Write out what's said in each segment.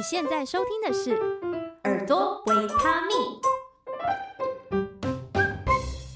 你现在收听的是《耳朵维他命》，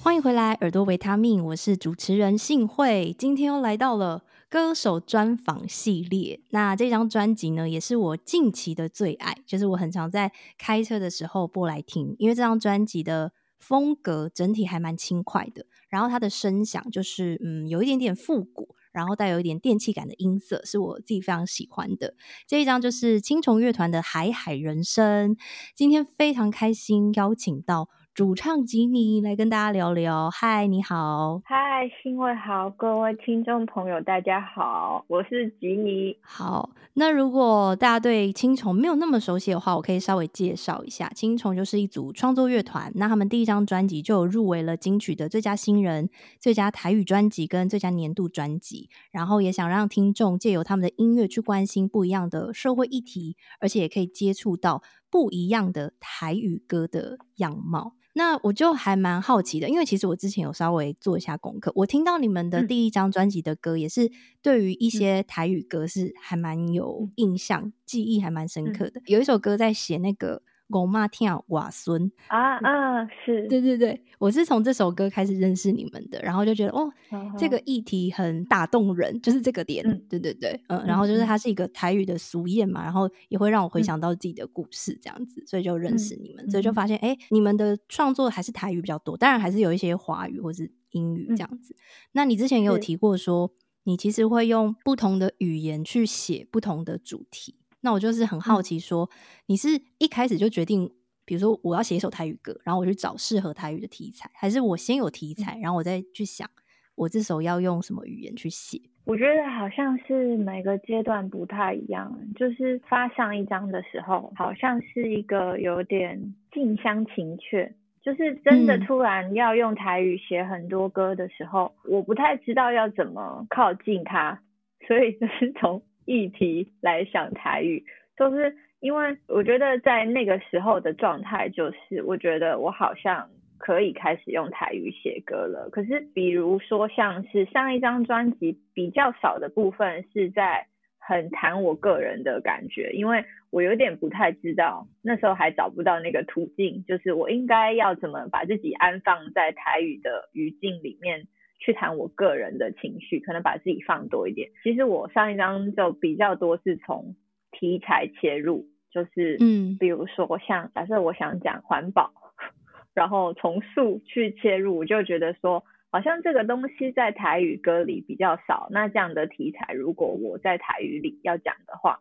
欢迎回来，《耳朵维他命》，我是主持人幸慧，今天又来到了歌手专访系列。那这张专辑呢，也是我近期的最爱，就是我很常在开车的时候播来听，因为这张专辑的风格整体还蛮轻快的，然后它的声响就是嗯，有一点点复古。然后带有一点电气感的音色，是我自己非常喜欢的。这一张就是青虫乐团的《海海人生》。今天非常开心邀请到主唱吉尼来跟大家聊聊。嗨，你好。嗨，新位好，各位听众朋友，大家好，我是吉尼。好，那如果大家对青虫没有那么熟悉的话，我可以稍微介绍一下。青虫就是一组创作乐团，那他们第一张专辑就有入围了金曲的最佳新人、最佳台语专辑跟最佳年度专辑。然后也想让听众借由他们的音乐去关心不一样的社会议题，而且也可以接触到不一样的台语歌的样貌。那我就还蛮好奇的，因为其实我之前有稍微做一下功课，我听到你们的第一张专辑的歌，也是对于一些台语歌是还蛮有印象、记忆还蛮深刻的。有一首歌在写那个。狗妈跳瓦孙啊啊，是对对对，我是从这首歌开始认识你们的，然后就觉得哦，这个议题很打动人，就是这个点，对对对，嗯，然后就是它是一个台语的俗谚嘛，然后也会让我回想到自己的故事这样子，所以就认识你们，所以就发现哎，你们的创作还是台语比较多，当然还是有一些华语或是英语这样子。那你之前也有提过说，你其实会用不同的语言去写不同的主题。那我就是很好奇说，说、嗯、你是一开始就决定，比如说我要写一首台语歌，然后我去找适合台语的题材，还是我先有题材，然后我再去想我这首要用什么语言去写？我觉得好像是每个阶段不太一样。就是发上一张的时候，好像是一个有点近乡情怯，就是真的突然要用台语写很多歌的时候，嗯、我不太知道要怎么靠近它，所以就是从。议题来想台语，就是因为我觉得在那个时候的状态，就是我觉得我好像可以开始用台语写歌了。可是比如说像是上一张专辑比较少的部分是在很谈我个人的感觉，因为我有点不太知道，那时候还找不到那个途径，就是我应该要怎么把自己安放在台语的语境里面。去谈我个人的情绪，可能把自己放多一点。其实我上一张就比较多是从题材切入，就是嗯，比如说像假设我想讲环保，然后从树去切入，我就觉得说好像这个东西在台语歌里比较少。那这样的题材，如果我在台语里要讲的话，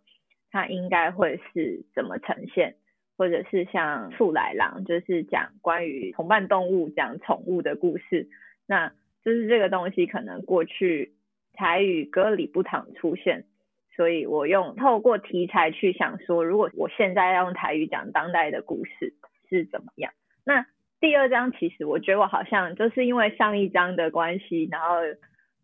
它应该会是怎么呈现？或者是像树来郎，就是讲关于同伴动物、讲宠物的故事，那。就是这个东西可能过去台语歌里不常出现，所以我用透过题材去想说，如果我现在要用台语讲当代的故事是怎么样？那第二章其实我觉得我好像就是因为上一章的关系，然后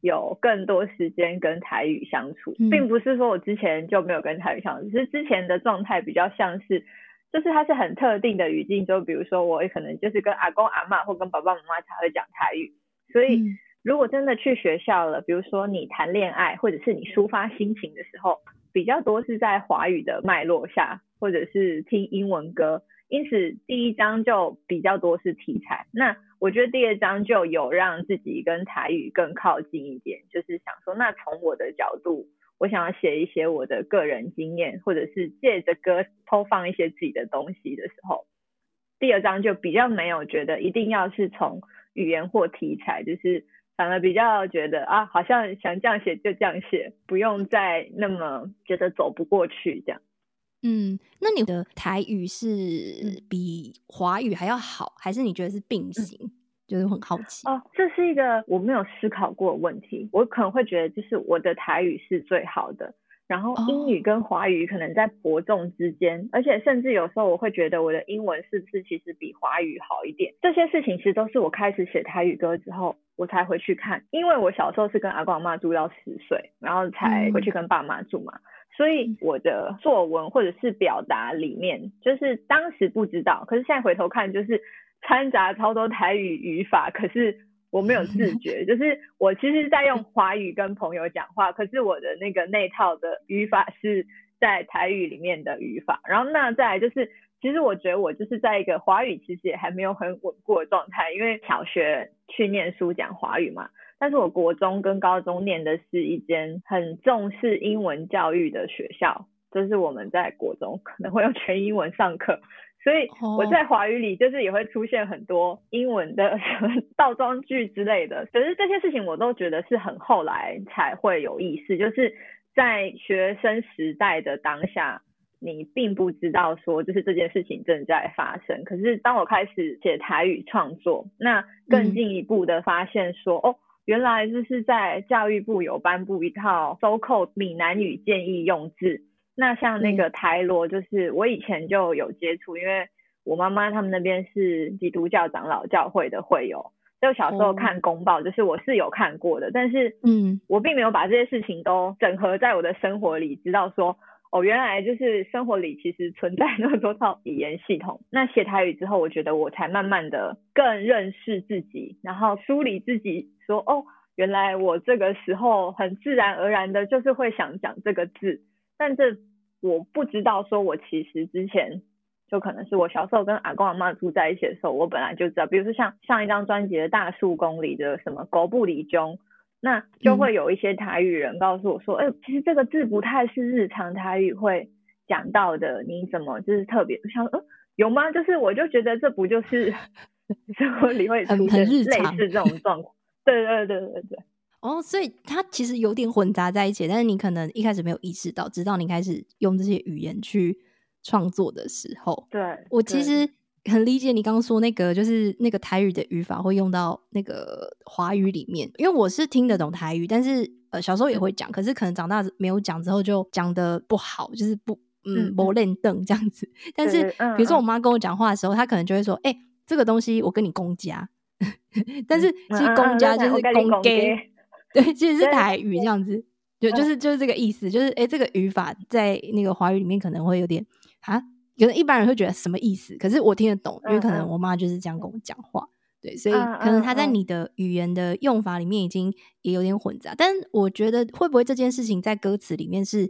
有更多时间跟台语相处，并不是说我之前就没有跟台语相处，只是之前的状态比较像是，就是它是很特定的语境，就比如说我可能就是跟阿公阿嬷或跟爸爸妈妈才会讲台语。所以，如果真的去学校了，比如说你谈恋爱，或者是你抒发心情的时候，比较多是在华语的脉络下，或者是听英文歌，因此第一章就比较多是题材。那我觉得第二章就有让自己跟台语更靠近一点，就是想说，那从我的角度，我想要写一些我的个人经验，或者是借着歌偷放一些自己的东西的时候，第二章就比较没有觉得一定要是从。语言或题材，就是反而比较觉得啊，好像想这样写就这样写，不用再那么觉得走不过去这样。嗯，那你的台语是比华语还要好，还是你觉得是并行？嗯、就是很好奇。哦，这是一个我没有思考过的问题。我可能会觉得，就是我的台语是最好的。然后英语跟华语可能在伯仲之间，而且甚至有时候我会觉得我的英文是不是其实比华语好一点？这些事情其实都是我开始写台语歌之后，我才回去看。因为我小时候是跟阿公阿妈住到十岁，然后才回去跟爸妈住嘛，所以我的作文或者是表达里面，就是当时不知道，可是现在回头看，就是掺杂超多台语语法，可是。我没有自觉，就是我其实在用华语跟朋友讲话，可是我的那个那套的语法是在台语里面的语法。然后那再来就是，其实我觉得我就是在一个华语其实也还没有很稳固的状态，因为小学去念书讲华语嘛，但是我国中跟高中念的是一间很重视英文教育的学校，就是我们在国中可能会用全英文上课。所以我在华语里就是也会出现很多英文的什 么倒装句之类的，可是这些事情我都觉得是很后来才会有意识，就是在学生时代的当下，你并不知道说就是这件事情正在发生。可是当我开始写台语创作，那更进一步的发现说，哦，原来就是在教育部有颁布一套收扣闽南语建议用字。那像那个台罗，就是我以前就有接触，因为我妈妈他们那边是基督教长老教会的会友，就小时候看公报，就是我是有看过的，但是嗯，我并没有把这些事情都整合在我的生活里，知道说哦，原来就是生活里其实存在那么多套语言系统。那写台语之后，我觉得我才慢慢的更认识自己，然后梳理自己，说哦，原来我这个时候很自然而然的就是会想讲这个字，但这。我不知道，说我其实之前就可能是我小时候跟阿公阿妈住在一起的时候，我本来就知道，比如说像上一张专辑的《大树公》里的什么“狗不理中”，那就会有一些台语人告诉我说，哎、嗯欸，其实这个字不太是日常台语会讲到的，你怎么就是特别想，嗯，有吗？就是我就觉得这不就是 生活里会出现类似这种状况？对对对对对。哦，所以它其实有点混杂在一起，但是你可能一开始没有意识到，直到你开始用这些语言去创作的时候。对，我其实很理解你刚刚说那个，就是那个台语的语法会用到那个华语里面，因为我是听得懂台语，但是呃小时候也会讲，可是可能长大没有讲之后就讲的不好，就是不嗯不练凳这样子。但是比如说我妈跟我讲话的时候，她可能就会说：“哎、欸，这个东西我跟你公家。” 但是其实公家就是公给。对，其实是台语这样子，就就是就是这个意思，就是哎，这个语法在那个华语里面可能会有点啊，可能一般人会觉得什么意思，可是我听得懂，因为可能我妈就是这样跟我讲话，对，所以可能她在你的语言的用法里面已经也有点混杂，但我觉得会不会这件事情在歌词里面是。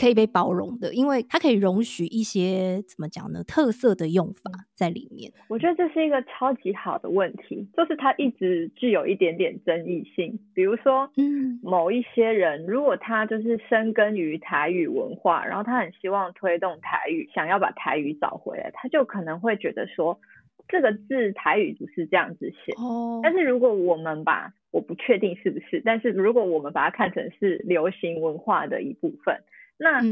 可以被包容的，因为它可以容许一些怎么讲呢？特色的用法在里面。我觉得这是一个超级好的问题，就是它一直具有一点点争议性。比如说，嗯，某一些人如果他就是深耕于台语文化，然后他很希望推动台语，想要把台语找回来，他就可能会觉得说这个字台语不是这样子写。哦，但是如果我们把我不确定是不是，但是如果我们把它看成是流行文化的一部分。那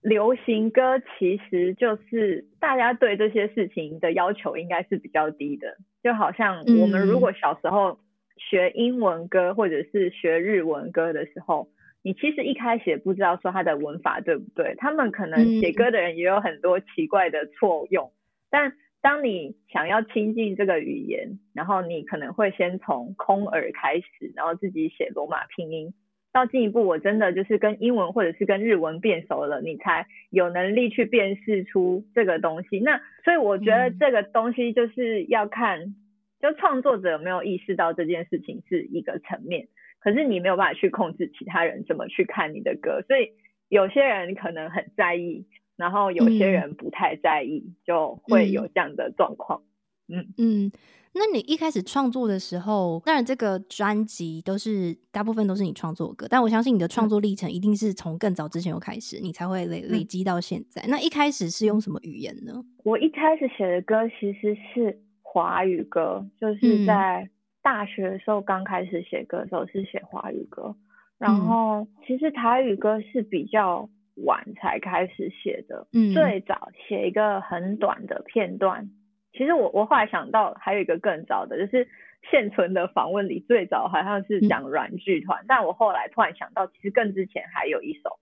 流行歌其实就是大家对这些事情的要求应该是比较低的，就好像我们如果小时候学英文歌或者是学日文歌的时候，你其实一开始也不知道说它的文法对不对，他们可能写歌的人也有很多奇怪的错用，但当你想要亲近这个语言，然后你可能会先从空耳开始，然后自己写罗马拼音。到进一步，我真的就是跟英文或者是跟日文变熟了，你才有能力去辨识出这个东西。那所以我觉得这个东西就是要看，就创作者有没有意识到这件事情是一个层面，可是你没有办法去控制其他人怎么去看你的歌，所以有些人可能很在意，然后有些人不太在意，就会有这样的状况。嗯嗯。那你一开始创作的时候，当然这个专辑都是大部分都是你创作的歌，但我相信你的创作历程一定是从更早之前就开始，你才会累累积到现在。那一开始是用什么语言呢？我一开始写的歌其实是华语歌，就是在大学的时候刚开始写歌的时候是写华语歌，然后其实台语歌是比较晚才开始写的，嗯，最早写一个很短的片段。其实我我后来想到还有一个更早的，就是现存的访问里最早好像是讲软剧团，嗯，但我后来突然想到，其实更之前还有一首，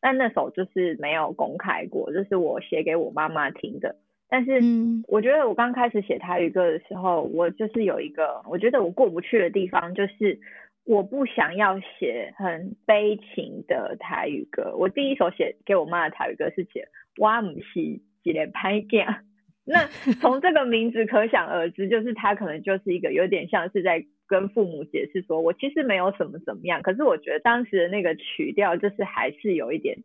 但那首就是没有公开过，就是我写给我妈妈听的。但是我觉得我刚开始写台语歌的时候，我就是有一个我觉得我过不去的地方，就是我不想要写很悲情的台语歌。我第一首写给我妈的台语歌是写我不是一个歹囝。那从这个名字可想而知，就是他可能就是一个有点像是在跟父母解释说，我其实没有什么怎么样。可是我觉得当时的那个曲调就是还是有一点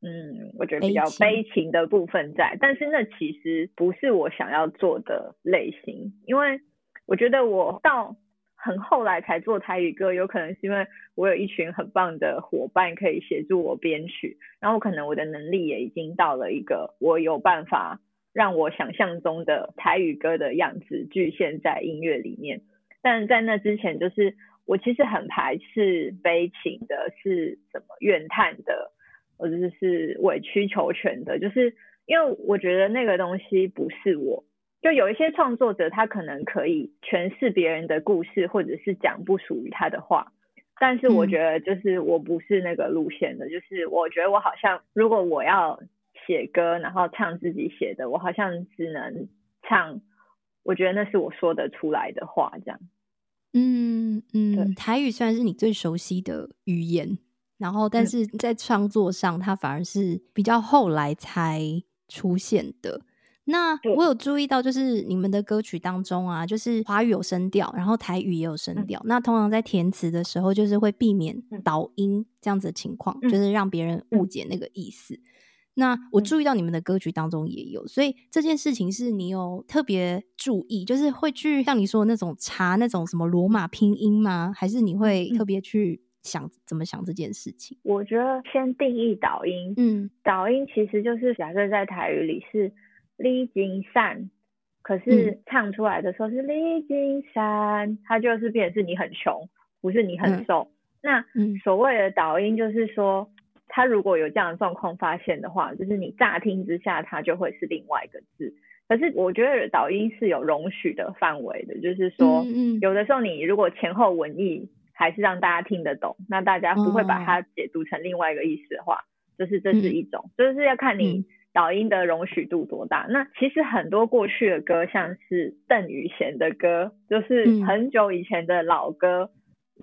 嗯，我觉得比较悲情的部分在，但是那其实不是我想要做的类型，因为我觉得我到很后来才做台语歌，有可能是因为我有一群很棒的伙伴可以协助我编曲，然后可能我的能力也已经到了一个我有办法让我想象中的台语歌的样子局限在音乐里面，但在那之前，就是我其实很排斥悲情的，是什么怨叹的，或者是委曲求全的，就是因为我觉得那个东西不是我。就有一些创作者，他可能可以诠释别人的故事，或者是讲不属于他的话。但是我觉得，就是我不是那个路线的。嗯、就是我觉得我好像，如果我要写歌，然后唱自己写的，我好像只能唱，我觉得那是我说得出来的话，这样。嗯嗯，台语虽然是你最熟悉的语言，然后但是在创作上，它反而是比较后来才出现的。那我有注意到，就是你们的歌曲当中啊，就是华语有声调，然后台语也有声调。嗯、那通常在填词的时候，就是会避免倒音这样子的情况，嗯、就是让别人误解那个意思。嗯、那我注意到你们的歌曲当中也有，所以这件事情是你有特别注意，就是会去像你说的那种查那种什么罗马拼音吗？还是你会特别去想怎么想这件事情？我觉得先定义导音，嗯，导音其实就是假设在台语里是。李金山，可是唱出来的时候是李金山，它就是变成是你很穷，不是你很瘦。嗯、那所谓的导音就是说，它如果有这样的状况发现的话，就是你乍听之下它就会是另外一个字。可是我觉得导音是有容许的范围的，就是说，嗯有的时候你如果前后文意还是让大家听得懂，那大家不会把它解读成另外一个意思的话，就是这是一种，就是要看你。导音的容许度多大？那其实很多过去的歌，像是邓雨贤的歌，就是很久以前的老歌，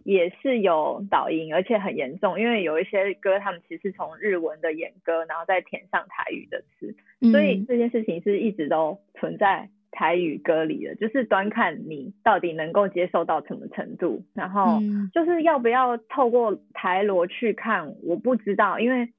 也是有导音，而且很严重。因为有一些歌，他们其实是从日文的演歌，然后再填上台语的词，所以这件事情是一直都存在台语歌里的，就是端看你到底能够接受到什么程度，然后就是要不要透过台罗去看，我不知道，因为。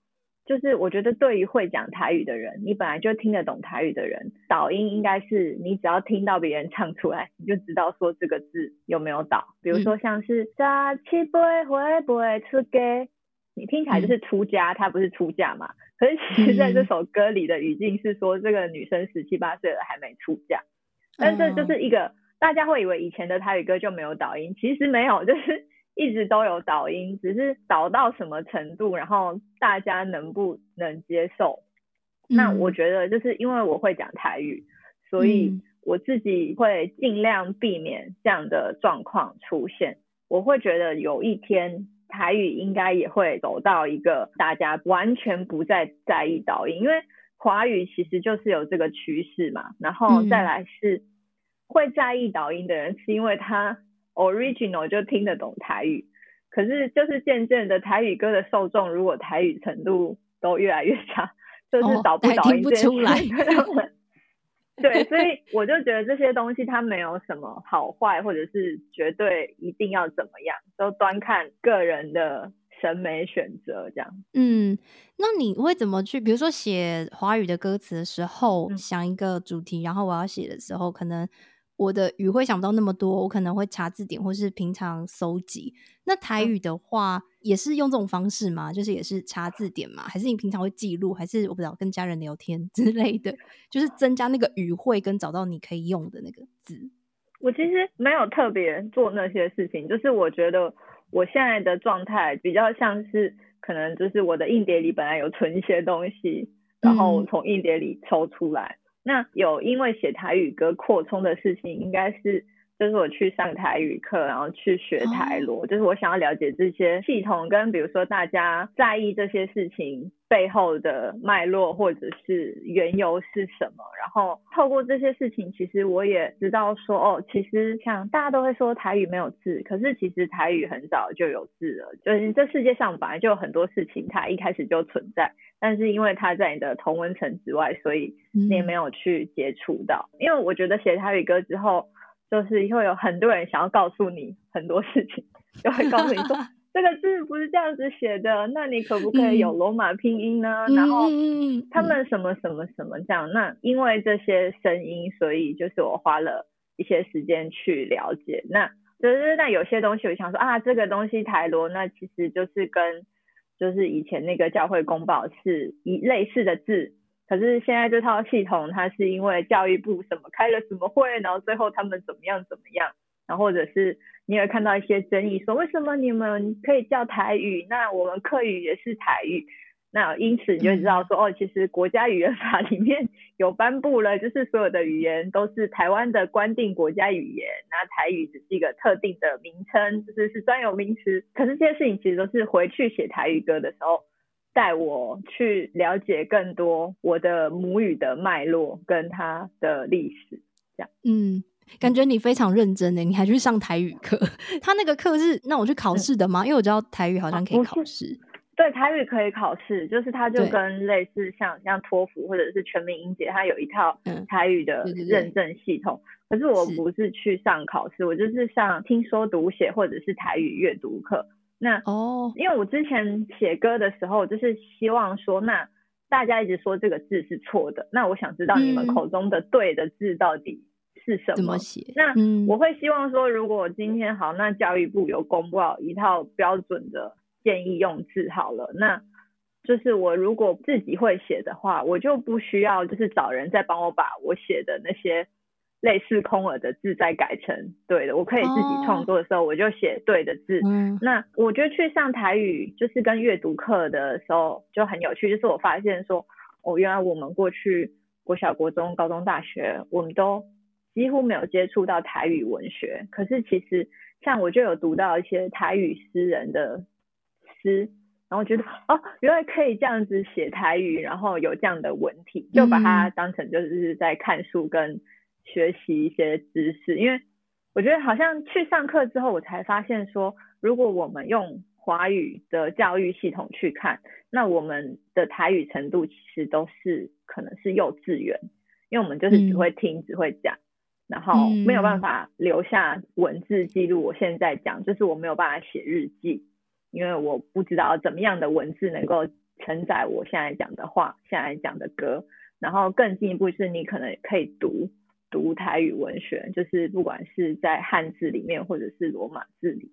就是我觉得对于会讲台语的人，你本来就听得懂台语的人，导音应该是你只要听到别人唱出来，你就知道说这个字有没有导。比如说像是扎起不会不会出家，你听起来就是出家，它不是出嫁嘛？可是其实在这首歌里的语境是说这个女生十七八岁了还没出嫁，但这就是一个大家会以为以前的台语歌就没有导音，其实没有，就是。一直都有导音，只是导到什么程度，然后大家能不能接受？嗯、那我觉得就是因为我会讲台语，所以我自己会尽量避免这样的状况出现。我会觉得有一天台语应该也会走到一个大家完全不再在意导音，因为华语其实就是有这个趋势嘛。然后再来是会在意导音的人，是因为他。Original 就听得懂台语，可是就是渐渐的台语歌的受众，如果台语程度都越来越差，就是导不导音这件事。对，所以我就觉得这些东西它没有什么好坏，或者是绝对一定要怎么样，都端看个人的审美选择这样。嗯，那你会怎么去？比如说写华语的歌词的时候，嗯、想一个主题，然后我要写的时候，可能。我的语会想不到那么多，我可能会查字典，或是平常搜集。那台语的话，也是用这种方式吗？就是也是查字典吗？还是你平常会记录？还是我不知道跟家人聊天 之类的？就是增加那个语汇跟找到你可以用的那个字。我其实没有特别做那些事情，就是我觉得我现在的状态比较像是，可能就是我的硬碟里本来有存一些东西，然后从硬碟里抽出来。嗯那有因为写台语歌扩充的事情，应该是就是我去上台语课，然后去学台罗，就是我想要了解这些系统跟比如说大家在意这些事情背后的脉络或者是缘由是什么，然后透过这些事情，其实我也知道说哦，其实像大家都会说台语没有字，可是其实台语很早就有字了，就是这世界上本来就有很多事情它一开始就存在。但是因为它在你的同文层之外，所以你也没有去接触到。嗯、因为我觉得写台语歌之后，就是会有很多人想要告诉你很多事情，就会告诉你说，这个字不是这样子写的，那你可不可以有罗马拼音呢？嗯、然后他们什么什么什么这样，那因为这些声音，所以就是我花了一些时间去了解。那就是那有些东西，我想说啊，这个东西台罗，那其实就是跟就是以前那个教会公报是一类似的字，可是现在这套系统，它是因为教育部什么开了什么会，然后最后他们怎么样怎么样。然后或者是你也看到一些争议，说为什么你们可以叫台语，那我们客语也是台语，那因此你就知道说，哦，其实国家语言法里面有颁布了，就是所有的语言都是台湾的官定国家语言，那台语只是一个特定的名称，就是是专有名词。可是这些事情其实都是回去写台语歌的时候，带我去了解更多我的母语的脉络跟它的历史，这样，嗯。感觉你非常认真呢，你还去上台语课？他那个课是那我去考试的吗？因为我知道台语好像可以考试。对，台语可以考试，就是它就跟类似像像托福或者是全民英检，它有一套台语的认证系统。可是我不是去上考试，我就是上听说读写或者是台语阅读课。那哦，因为我之前写歌的时候，就是希望说，那大家一直说这个字是错的，那我想知道你们口中的对的字到底是什么？怎么写？那我会希望说，如果今天好，那教育部有公布一套标准的建议用字好了，那就是我如果自己会写的话，我就不需要就是找人再帮我把我写的那些类似空耳的字再改成对的，我可以自己创作的时候，我就写对的字。哦。那我觉得去上台语就是跟阅读课的时候就很有趣，就是我发现说，哦，原来我们过去国小、国中、高中、大学，我们都几乎没有接触到台语文学，可是其实像我就有读到一些台语诗人的诗，然后觉得哦，原来可以这样子写台语，然后有这样的文体，就把它当成就是在看书跟学习一些知识。因为我觉得好像去上课之后，我才发现说，如果我们用华语的教育系统去看，那我们的台语程度其实都是可能是幼稚园，因为我们就是只会听，只会讲。然后没有办法留下文字记录。我现在讲，就是我没有办法写日记，因为我不知道怎么样的文字能够承载我现在讲的话，现在讲的歌。然后更进一步是，你可能可以读读台语文学，就是不管是在汉字里面，或者是罗马字里，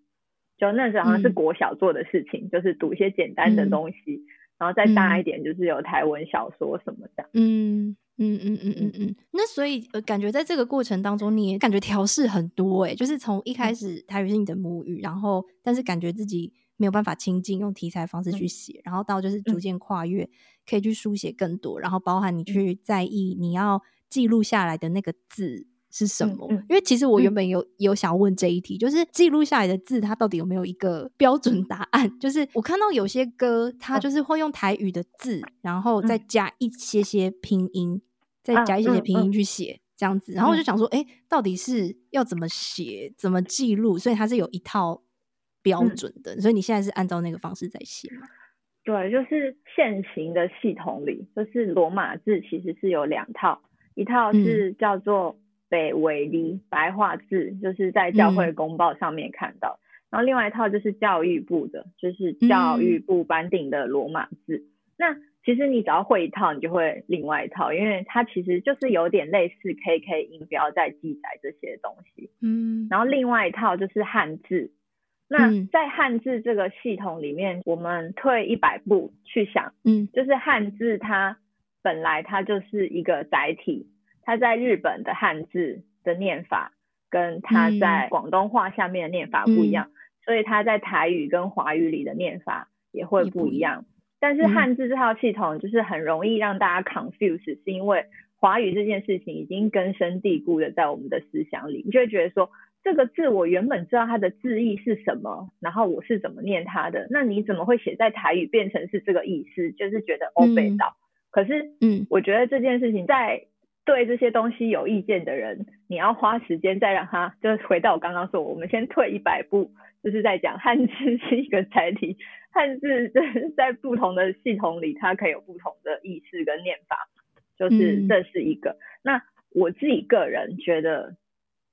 就那时候好像是国小做的事情，嗯、就是读一些简单的东西，嗯、然后再大一点，就是有台文小说什么的。嗯。嗯嗯嗯嗯嗯，那所以呃，感觉在这个过程当中，你也感觉调试很多哎、欸，就是从一开始台语是你的母语，然后但是感觉自己没有办法亲近，用题材方式去写，然后到就是逐渐跨越，可以去书写更多，然后包含你去在意你要记录下来的那个字。是什么？因为其实我原本有有想要问这一题，就是记录下来的字，它到底有没有一个标准答案？就是我看到有些歌，它就是会用台语的字，然后再加一些些拼音，再加一些些拼音去写这样子。然后我就想说，哎，到底是要怎么写，怎么记录？所以它是有一套标准的。所以你现在是按照那个方式在写吗？对，就是现行的系统里，就是罗马字其实是有两套，一套是叫做。北韦谚白话字，就是在教会公报上面看到，嗯、然后另外一套就是教育部的，就是教育部颁定的罗马字。嗯、那其实你只要会一套，你就会另外一套，因为它其实就是有点类似 KK 音标在记载这些东西。嗯，然后另外一套就是汉字。那在汉字这个系统里面，我们退一百步去想，嗯，就是汉字它本来它就是一个载体。它在日本的汉字的念法，跟它在广东话下面的念法不一样，嗯、所以它在台语跟华语里的念法也会不一样。但是汉字这套系统就是很容易让大家 confuse，是因为华语这件事情已经根深蒂固的在我们的思想里，你就会觉得说，这个字我原本知道它的字义是什么，然后我是怎么念它的，那你怎么会写在台语变成是这个意思？就是觉得欧北岛。可是，嗯，我觉得这件事情在对这些东西有意见的人，你要花时间再让他，就是回到我刚刚说，我们先退一百步，就是在讲汉字是一个载体，汉字就是 在不同的系统里，它可以有不同的意思跟念法，就是这是一个。嗯、那我自己个人觉得，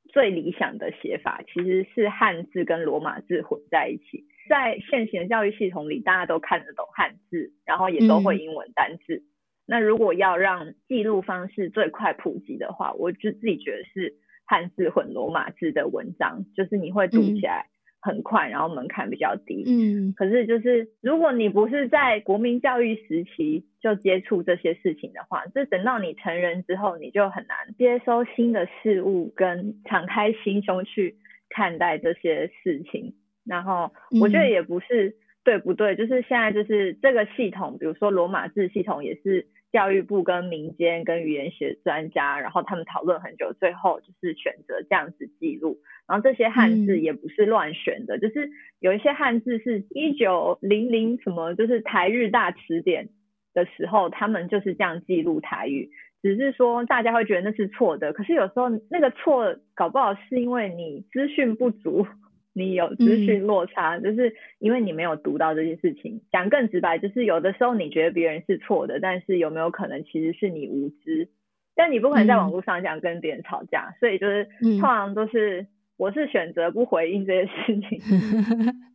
最理想的写法其实是汉字跟罗马字混在一起。在现行的教育系统里，大家都看得懂汉字，然后也都会英文单字。嗯、那如果要让记录方式最快普及的话，我就自己觉得是汉字混罗马字的文章，就是你会读起来很快，然后门槛比较低。嗯。可是就是如果你不是在国民教育时期就接触这些事情的话，这等到你成人之后，你就很难接收新的事物，跟敞开心胸去看待这些事情。然后我觉得也不是对不对，嗯、就是现在就是这个系统，比如说罗马字系统，也是教育部跟民间跟语言学专家，然后他们讨论很久，最后就是选择这样子记录。然后这些汉字也不是乱选的，嗯、就是有一些汉字是一九零零什么，就是台日大词典的时候，他们就是这样记录台语，只是说大家会觉得那是错的，可是有时候那个错搞不好是因为你资讯不足。你有资讯落差，嗯、就是因为你没有读到这件事情。讲更直白，就是有的时候你觉得别人是错的，但是有没有可能其实是你无知？但你不可能在网络上这样跟别人吵架，嗯、所以就是通常都是我是选择不回应这些事情。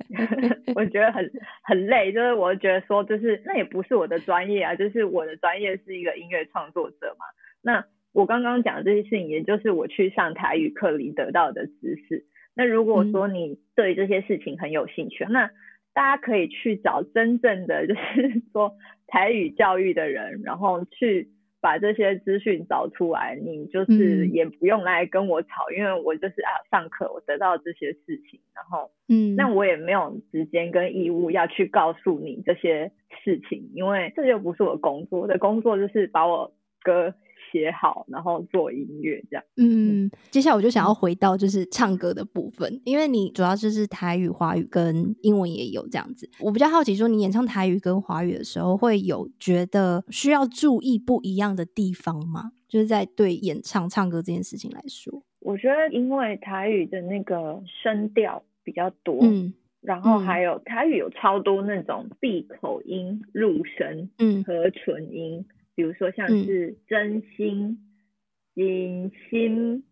嗯、我觉得很很累，就是我觉得说，就是那也不是我的专业啊，就是我的专业是一个音乐创作者嘛。那我刚刚讲的这些事情，也就是我去上台语课里得到的知识。那如果说你对这些事情很有兴趣，嗯、那大家可以去找真正的 就是说台语教育的人，然后去把这些资讯找出来。你就是也不用来跟我吵，嗯、因为我就是啊上课我得到这些事情，然后嗯，那我也没有时间跟义务要去告诉你这些事情，因为这又不是我工作，我的工作就是把我歌写好，然后做音乐这样。嗯，接下来我就想要回到就是唱歌的部分，因为你主要就是台语、华语跟英文也有这样子。我比较好奇，说你演唱台语跟华语的时候，会有觉得需要注意不一样的地方吗？就是在对演唱唱歌这件事情来说，我觉得因为台语的那个声调比较多，嗯，然后还有台语有超多那种闭口音、入声、嗯，和唇音。比如说像是真心、金心，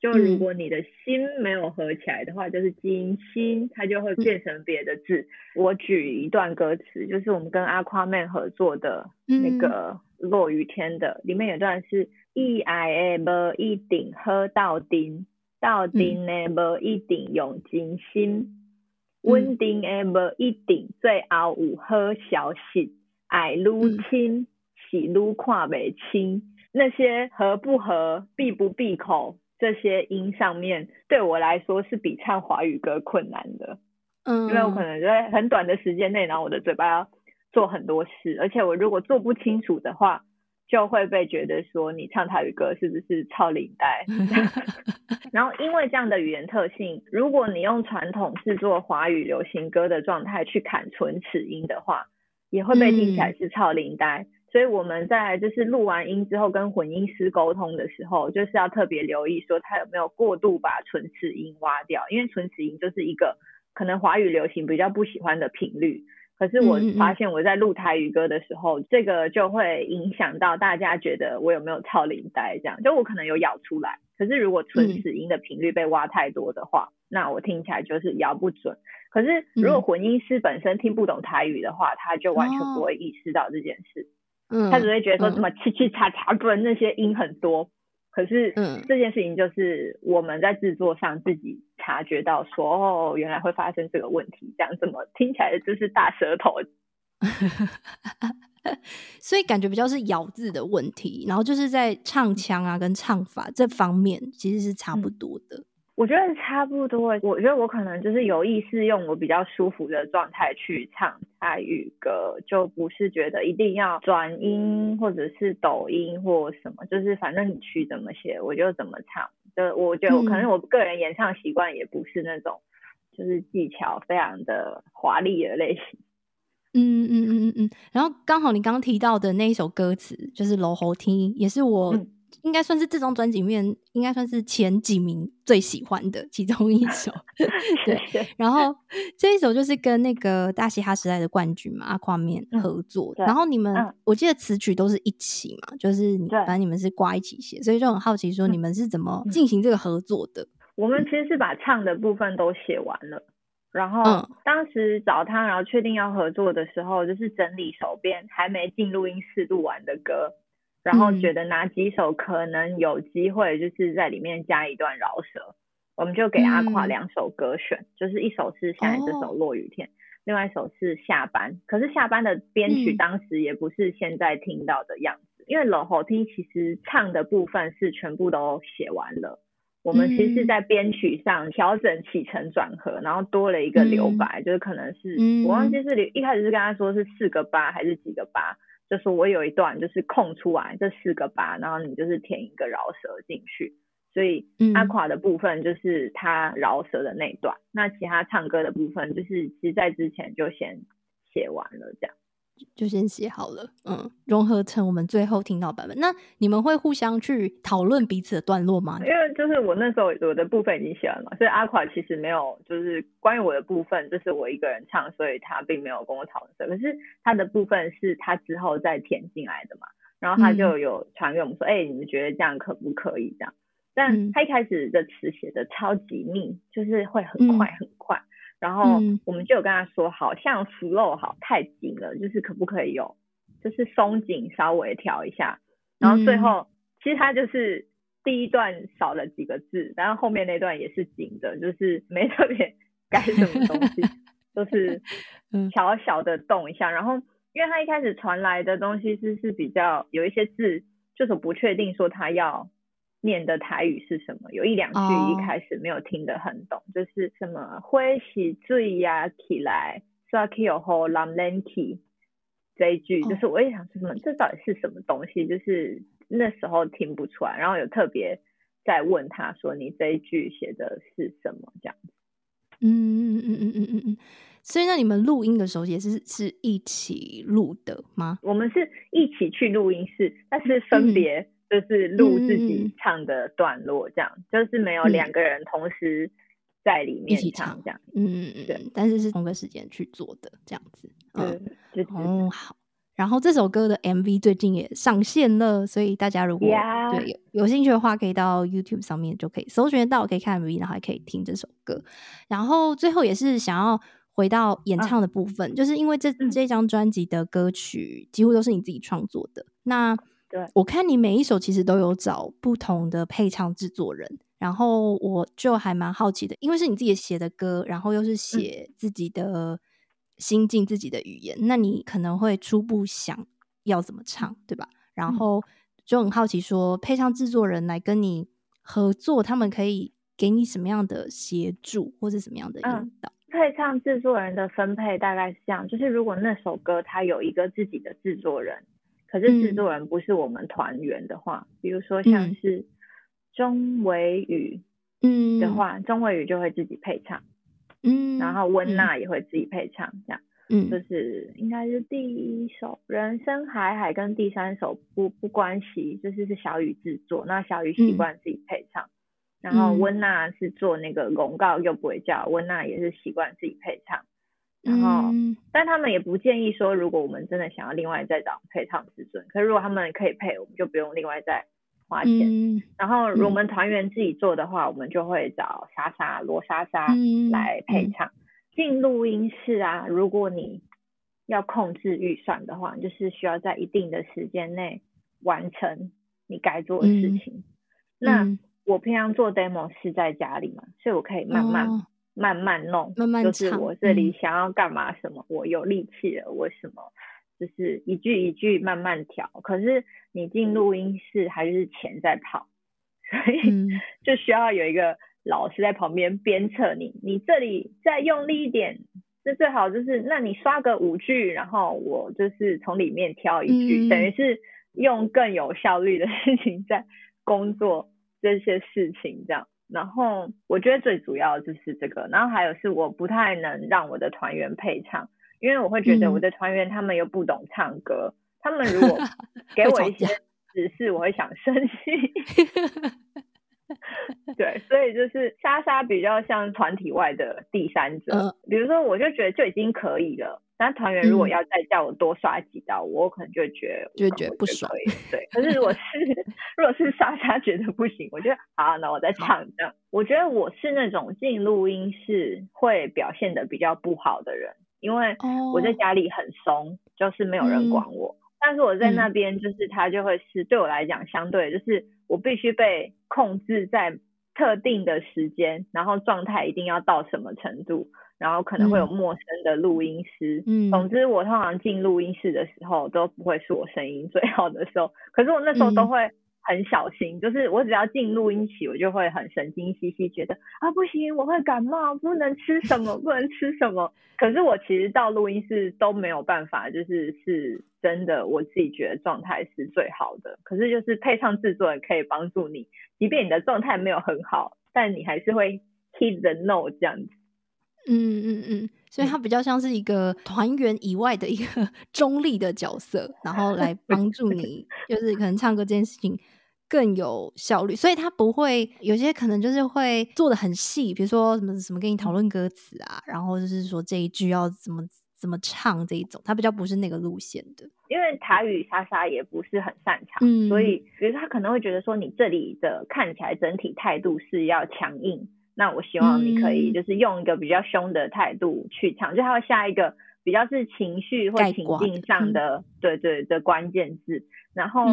就如果你的心没有合起来的话，就是金心，它就会变成别的字。我举一段歌词，就是我们跟 Aquaman 合作的那个落雨天的，里面有段是一爱的无一顶喝到顶，到顶的无一定用真心，稳定的无一定最后有好消息，爱入侵。喜怒跨美清，那些合不合、闭不闭口，这些音上面对我来说是比唱华语歌困难的。嗯，因为我可能在很短的时间内，然后我的嘴巴要做很多事，而且我如果做不清楚的话，就会被觉得说你唱台语歌是不是操领带？然后因为这样的语言特性，如果你用传统制作华语流行歌的状态去砍唇齿音的话，也会被听起来是操领带。嗯所以我们在就是录完音之后跟混音师沟通的时候，就是要特别留意说他有没有过度把唇齿音挖掉，因为唇齿音就是一个可能华语流行比较不喜欢的频率。可是我发现我在录台语歌的时候，嗯嗯这个就会影响到大家觉得我有没有超领带这样，就我可能有咬出来，可是如果唇齿音的频率被挖太多的话，嗯、那我听起来就是咬不准。可是如果混音师本身听不懂台语的话，他就完全不会意识到这件事。嗯，他只会觉得说什么七七叉叉，不然那些音很多。可是，嗯，这件事情就是我们在制作上自己察觉到说，哦，原来会发生这个问题，这样怎么听起来就是大舌头？所以感觉比较是咬字的问题，然后就是在唱腔啊跟唱法这方面其实是差不多的。嗯我觉得差不多，我觉得我可能就是有意识用我比较舒服的状态去唱泰语歌，就不是觉得一定要转音或者是抖音或什么，就是反正你曲怎么写我就怎么唱。就我觉得我可能我个人演唱习惯也不是那种就是技巧非常的华丽的类型。嗯嗯嗯嗯嗯。然后刚好你刚刚提到的那一首歌词就是《楼猴听》，也是我、嗯。应该算是这张专辑里面，应该算是前几名最喜欢的其中一首。对，然后这一首就是跟那个大嘻哈时代的冠军嘛，阿夸面合作。嗯、然后你们，嗯、我记得词曲都是一起嘛，就是反正你们是挂一起写，所以就很好奇说你们是怎么进行这个合作的？我们其实是把唱的部分都写完了，然后当时找他，然后确定要合作的时候，就是整理手边还没进录音室录完的歌，然后觉得哪几首可能有机会，就是在里面加一段饶舌，我们就给阿垮两首歌选，就是一首是现在这首落雨天，另外一首是下班。可是下班的编曲当时也不是现在听到的样子，因为老侯听其实唱的部分是全部都写完了。我们其实是在编曲上调整起承转合，然后多了一个留白，嗯、就是可能是、嗯、我忘记是一开始是跟他说是四个八还是几个八，就是我有一段就是空出来这四个八，然后你就是填一个饶舌进去，所以阿垮的部分就是他饶舌的那段，那其他唱歌的部分就是其实在之前就先写完了这样。就先写好了，嗯，融合成我们最后听到版本。那你们会互相去讨论彼此的段落吗？因为就是我那时候我的部分已经写完了嘛，所以阿垮其实没有，就是关于我的部分，就是我一个人唱，所以他并没有跟我讨论。可是他的部分是他之后再填进来的嘛，然后他就有传给我们说，哎、嗯欸，你们觉得这样可不可以？这样，但他一开始的词写的超级密，就是会很快很快。嗯然后我们就有跟他说，好像 flow 好太紧了，就是可不可以有，就是松紧稍微调一下。然后最后其实他就是第一段少了几个字，然后后面那段也是紧的，就是没特别 改什么东西，就是 小小的动一下。然后因为他一开始传来的东西是是比较有一些字，就是不确定说他要。念的台语是什么？有一两句一开始没有听得很懂，oh. 就是什么会洗醉呀起来，刷 key 有后 lam lanky 这一句，就是我也想说什么，oh. 这到底是什么东西？就是那时候听不出来，然后有特别在问他说，你这一句写的是什么？这样子。嗯嗯嗯嗯嗯嗯嗯。所以那你们录音的时候也是是一起录的吗？我们是一起去录音室，但是分别、嗯。就是录自己唱的段落，这样、嗯、就是没有两个人同时在里面唱这样，嗯嗯嗯，对，但是是同个时间去做的这样子，嗯，就是、哦好。然后这首歌的 MV 最近也上线了，所以大家如果.对有有兴趣的话，可以到 YouTube 上面就可以搜寻到，可以看 MV，然后还可以听这首歌。然后最后也是想要回到演唱的部分，啊、就是因为这这张专辑的歌曲几乎都是你自己创作的，那。对，我看你每一首其实都有找不同的配唱制作人，然后我就还蛮好奇的，因为是你自己写的歌，然后又是写自己的心境、自己的语言，嗯、那你可能会初步想要怎么唱，对吧？然后就很好奇说，配唱制作人来跟你合作，他们可以给你什么样的协助，或是什么样的引导？嗯、配唱制作人的分配大概是这样，就是如果那首歌它有一个自己的制作人。可是制作人不是我们团员的话，嗯、比如说像是钟维宇，嗯。的话，钟维宇就会自己配唱，嗯，然后温娜也会自己配唱，这样，嗯，就是应该是第一首《人生海海》跟第三首不不关系，就是是小雨制作，那小雨习惯自己配唱，嗯、然后温娜是做那个公告又不会叫，温娜也是习惯自己配唱。然后，嗯、但他们也不建议说，如果我们真的想要另外再找配唱师尊，可是如果他们可以配，我们就不用另外再花钱。嗯、然后，如果我们团员自己做的话，嗯、我们就会找莎莎罗莎莎来配唱。进录、嗯、音室啊，如果你要控制预算的话，就是需要在一定的时间内完成你该做的事情。嗯、那我平常做 demo 是在家里嘛，所以我可以慢慢、哦。慢慢弄，慢慢就是我这里想要干嘛什么，嗯、我有力气了，我什么就是一句一句慢慢调。可是你进录音室还是钱在跑，所以 就需要有一个老师在旁边鞭策你。你这里再用力一点，那最好就是那你刷个五句，然后我就是从里面挑一句，嗯、等于是用更有效率的事情在工作这些事情这样。然后我觉得最主要就是这个，然后还有是我不太能让我的团员配唱，因为我会觉得我的团员他们又不懂唱歌，嗯、他们如果 给我一些指示，我会想生气。对，所以就是莎莎比较像团体外的第三者，嗯、比如说我就觉得就已经可以了，但团员如果要再叫我多刷几刀，嗯、我可能就会觉得就觉得不爽。对，可是如果是 如果是莎莎觉得不行，我觉得好，那我再唱这样。我觉得我是那种进录音室会表现的比较不好的人，因为我在家里很松，就是没有人管我。嗯、但是我在那边，就是他就会是对我来讲，相对就是我必须被控制在特定的时间，然后状态一定要到什么程度。然后可能会有陌生的录音师，嗯，总之我通常进录音室的时候都不会是我声音最好的时候，可是我那时候都会很小心，嗯、就是我只要进录音室，我就会很神经兮兮，觉得啊不行，我会感冒，不能吃什么，不能吃什么。可是我其实到录音室都没有办法，就是是真的我自己觉得状态是最好的。可是就是配唱制作人可以帮助你，即便你的状态没有很好，但你还是会 keep the note 这样子。嗯嗯嗯，所以他比较像是一个团员以外的一个 中立的角色，然后来帮助 你，就是可能唱歌这件事情更有效率。所以他不会有些可能就是会做的很细，比如说什么什么跟你讨论歌词啊，然后就是说这一句要怎么怎么唱这一种，他比较不是那个路线的。因为台语莎莎也不是很擅长，嗯、所以比如说他可能会觉得说你这里的看起来整体态度是要强硬。那我希望你可以就是用一个比较凶的态度去唱，嗯、就他会下一个比较是情绪或情境上的，对对的关键字。然后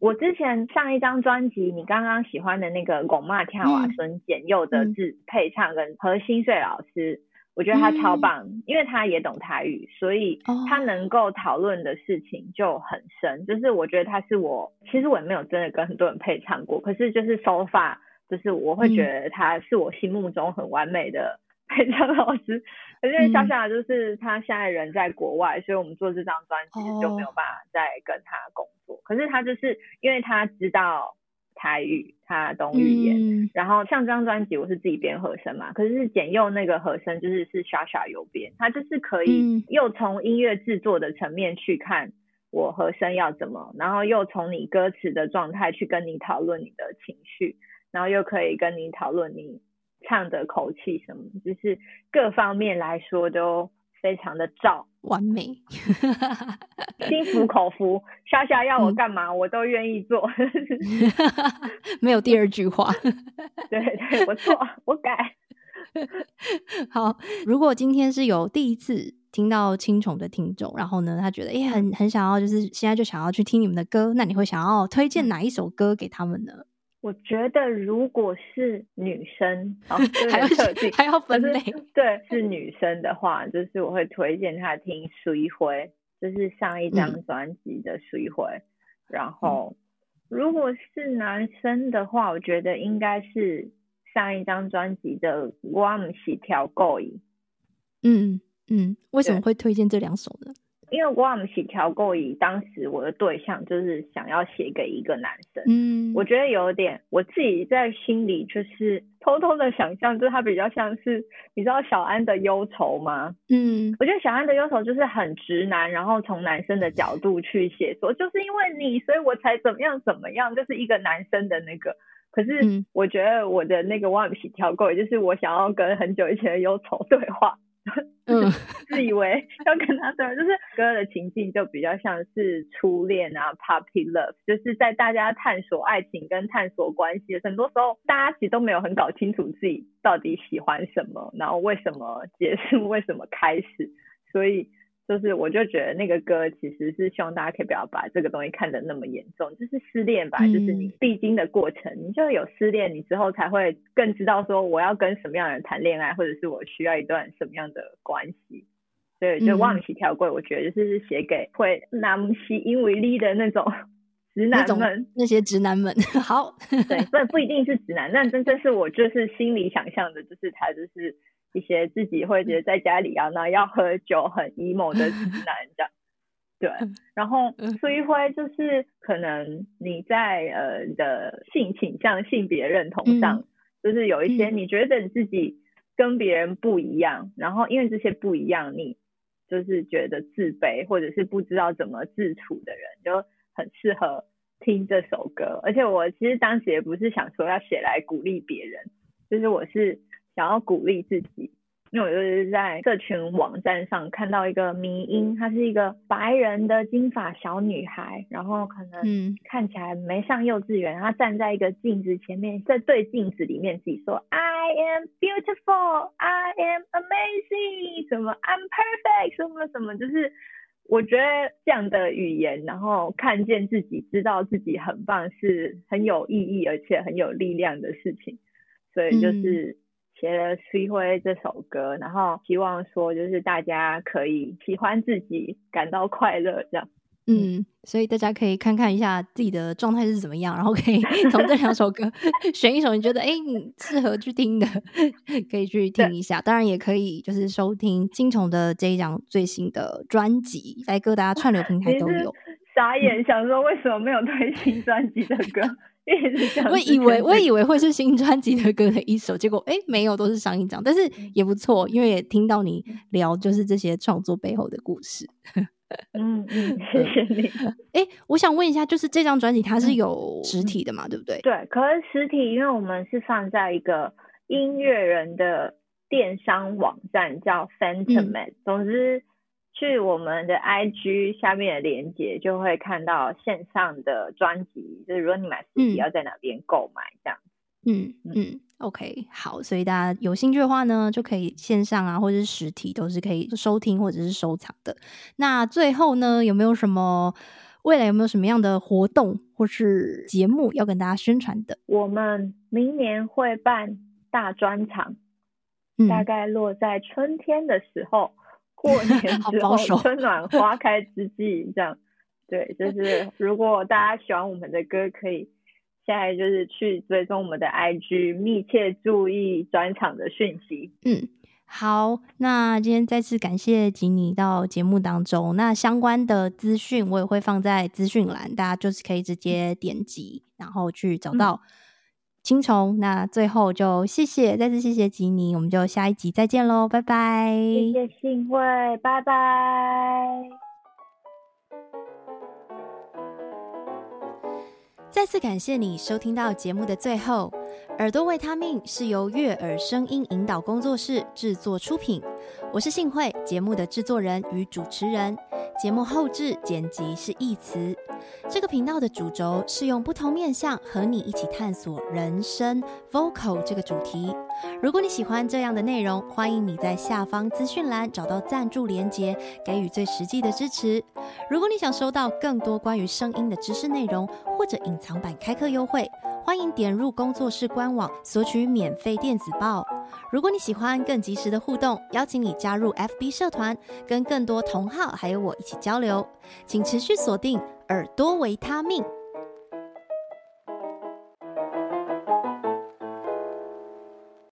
我之前上一张专辑，你刚刚喜欢的那个《拱骂跳啊孙简佑的字配唱跟何心碎老师，我觉得他超棒，嗯、因为他也懂台语，所以他能够讨论的事情就很深。就是我觉得他是我，其实我也没有真的跟很多人配唱过，可是就是 so far。就是我会觉得他是我心目中很完美的 配唱老师，而且莎莎就是他现在人在国外，所以我们做这张专辑就没有办法再跟他工作。可是他就是因为他知道台语，他懂语言，然后像这张专辑我是自己编和声嘛，可是是简佑那个和声就是是莎莎有编，他就是可以又从音乐制作的层面去看我和声要怎么，然后又从你歌词的状态去跟你讨论你的情绪。然后又可以跟你讨论你唱的口气什么，就是各方面来说都非常的照完美，心服口服。莎莎要我干嘛，嗯、我都愿意做，没有第二句话。对对，我错，我改。好，如果今天是有第一次听到青虫的听众，然后呢，他觉得诶很很想要，就是现在就想要去听你们的歌，那你会想要推荐哪一首歌给他们呢？我觉得如果是女生，哦，还要设计，还要分类，对，是女生的话，就是我会推荐她听《水回》，就是上一张专辑的《水花》。嗯、然后，如果是男生的话，我觉得应该是上一张专辑的《我不是跳过》。嗯嗯，为什么会推荐这两首呢？因为我们是调过以当时我的对象就是想要写给一个男生，嗯，我觉得有点我自己在心里就是偷偷的想象，就是他比较像是你知道小安的忧愁吗？嗯，我觉得小安的忧愁就是很直男，然后从男生的角度去写说，就是因为你，所以我才怎么样怎么样，就是一个男生的那个。可是我觉得我的那个我们是调过，也就是我想要跟很久以前的忧愁 对话。嗯，自以为 要跟他对，就是歌的情境就比较像是初恋啊，puppy love，就是在大家探索爱情跟探索关系，很多时候大家其实都没有很搞清楚自己到底喜欢什么，然后为什么结束，为什么开始，所以。就是，我就觉得那个歌其实是希望大家可以不要把这个东西看得那么严重。就是失恋吧，就是你必经的过程，嗯、你就有失恋，你之后才会更知道说我要跟什么样的人谈恋爱，或者是我需要一段什么样的关系。所以就忘记跳过，我觉得就是写给会男西因为力的那种 直男们，那，那些直男们。好，对，不不一定是直男，但真正是我就是心里想象的，就是他就是。一些自己会觉得在家里啊，那要喝酒很 emo 的直男 这样，对。然后苏一辉就是可能你在呃你的性倾向、性别认同上，就是有一些你觉得你自己跟别人不一样，然后因为这些不一样，你就是觉得自卑或者是不知道怎么自处的人，就很适合听这首歌。而且我其实当时也不是想说要写来鼓励别人，就是我是。想要鼓励自己，因为我就是在社群网站上看到一个迷因，她是一个白人的金发小女孩，然后可能看起来没上幼稚园，她站在一个镜子前面，在对镜子里面自己说 I am beautiful, I am amazing，什么 I'm perfect，什么什么，就是我觉得这样的语言，然后看见自己，知道自己很棒，是很有意义而且很有力量的事情，所以就是。写了《水花》这首歌，然后希望说就是大家可以喜欢自己，感到快乐这样。嗯，所以大家可以看看一下自己的状态是怎么样，然后可以 从这两首歌选一首你觉得哎、欸、你适合去听的，可以去听一下。当然也可以就是收听金虫的这一张最新的专辑，在各大串流平台都有。傻眼，想说为什么没有推新专辑的歌？我以为我以为会是新专辑的歌的一首，结果哎、欸、没有，都是上一张，但是也不错，因为也听到你聊就是这些创作背后的故事。嗯嗯，谢谢你。哎、欸，我想问一下，就是这张专辑它是有实体的嘛、嗯？对不对？对，可是实体，因为我们是放在一个音乐人的电商网站叫 Phantomat、嗯、总之。去我们的 IG 下面的链接，就会看到线上的专辑。就是如果你买实体，要在哪边购买这样。嗯嗯，嗯，OK，好，所以大家有兴趣的话呢，就可以线上啊，或者是实体都是可以收听或者是收藏的。那最后呢，有没有什么未来有没有什么样的活动或是节目要跟大家宣传的？我们明年会办大专场，嗯，大概落在春天的时候。过年 之后，春暖花 开之际，这样，对，就 是如果大家喜欢我们的歌，可以现在就是去追踪我们的 IG，密切注意专场的讯息。嗯，好，那今天再次感谢吉尼到节目当中，那相关的资讯我也会放在资讯栏，大家就是可以直接点击，然后去找到。新虫，那最后就谢谢，再次谢谢吉尼，我们就下一集再见喽，拜拜。谢谢幸会，拜拜。再次感谢你收听到节目的最后，耳朵维他命是由悦耳声音引导工作室制作出品，我是信慧，节目的制作人与主持人。节目后制剪辑是义慈。这个频道的主轴是用不同面向和你一起探索人生 Vocal 这个主题。如果你喜欢这样的内容，欢迎你在下方资讯栏找到赞助连结，给予最实际的支持。如果你想收到更多关于声音的知识内容，或者隐藏版开课优惠，欢迎点入工作室官网索取免费电子报。如果你喜欢更及时的互动，邀请你加入 FB 社团，跟更多同好还有我一起交流。请持续锁定耳朵维他命。